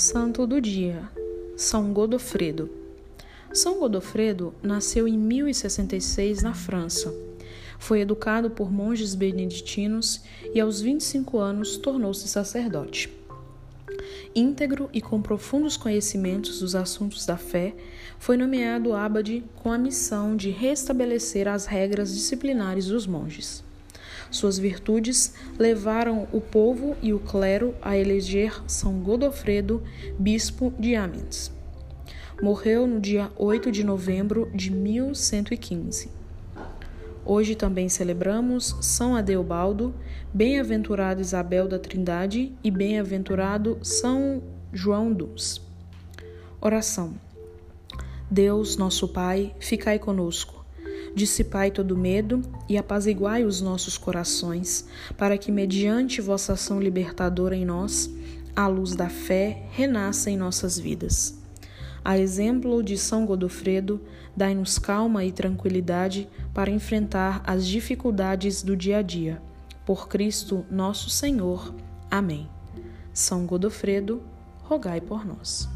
Santo do dia, São Godofredo. São Godofredo nasceu em 1066 na França. Foi educado por monges beneditinos e aos 25 anos tornou-se sacerdote. Íntegro e com profundos conhecimentos dos assuntos da fé, foi nomeado abade com a missão de restabelecer as regras disciplinares dos monges. Suas virtudes levaram o povo e o clero a eleger São Godofredo, bispo de Amiens. Morreu no dia 8 de novembro de 1115. Hoje também celebramos São Adeobaldo, bem-aventurado Isabel da Trindade e bem-aventurado São João dos. Oração. Deus, nosso Pai, ficai conosco Dissipai todo medo e apaziguai os nossos corações, para que, mediante vossa ação libertadora em nós, a luz da fé renasça em nossas vidas. A exemplo de São Godofredo, dai-nos calma e tranquilidade para enfrentar as dificuldades do dia a dia. Por Cristo nosso Senhor. Amém. São Godofredo, rogai por nós.